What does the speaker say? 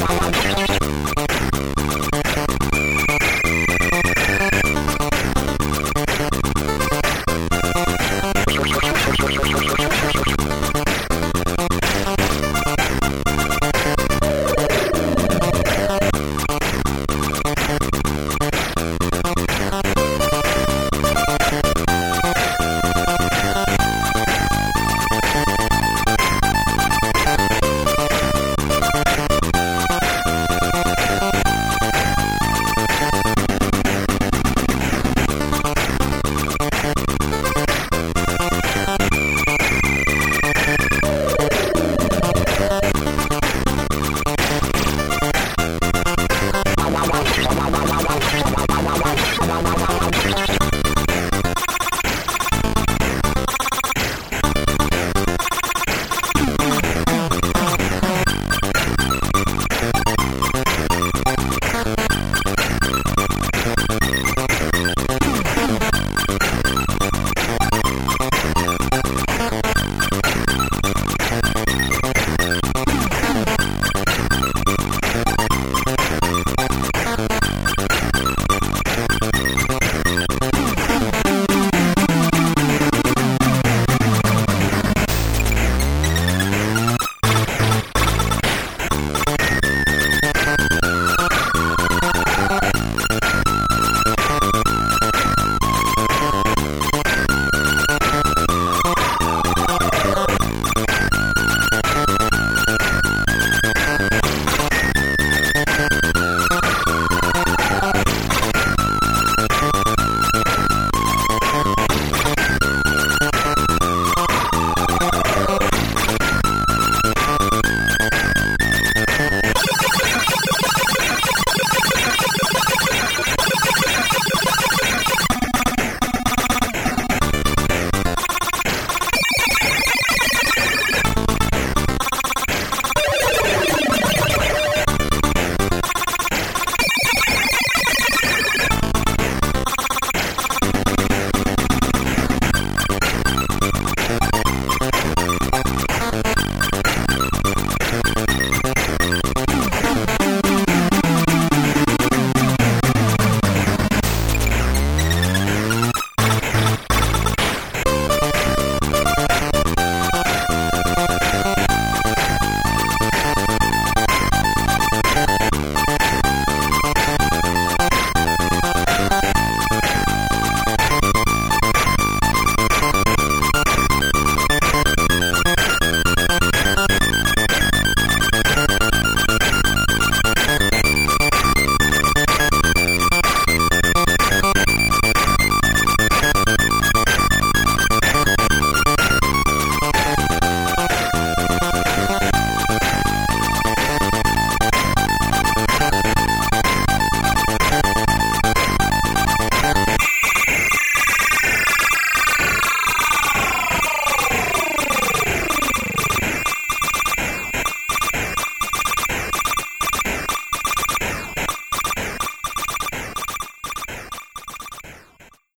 Bye.